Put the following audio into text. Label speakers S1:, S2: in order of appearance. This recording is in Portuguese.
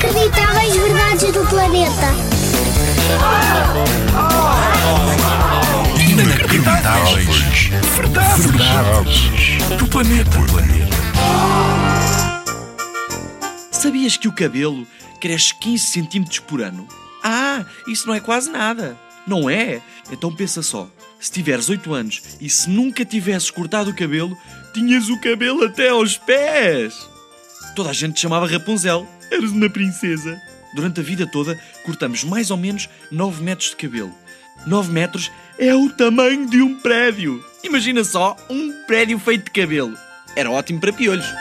S1: Inacreditáveis verdades do planeta.
S2: Inacreditáveis. Verdades. Do planeta.
S3: Sabias que o cabelo cresce 15 centímetros por ano? Ah, isso não é quase nada. Não é? Então pensa só. Se tiveres 8 anos e se nunca tivesses cortado o cabelo, tinhas o cabelo até aos pés. Toda a gente te chamava Rapunzel. Eras uma princesa. Durante a vida toda, cortamos mais ou menos 9 metros de cabelo. 9 metros é o tamanho de um prédio. Imagina só um prédio feito de cabelo. Era ótimo para piolhos.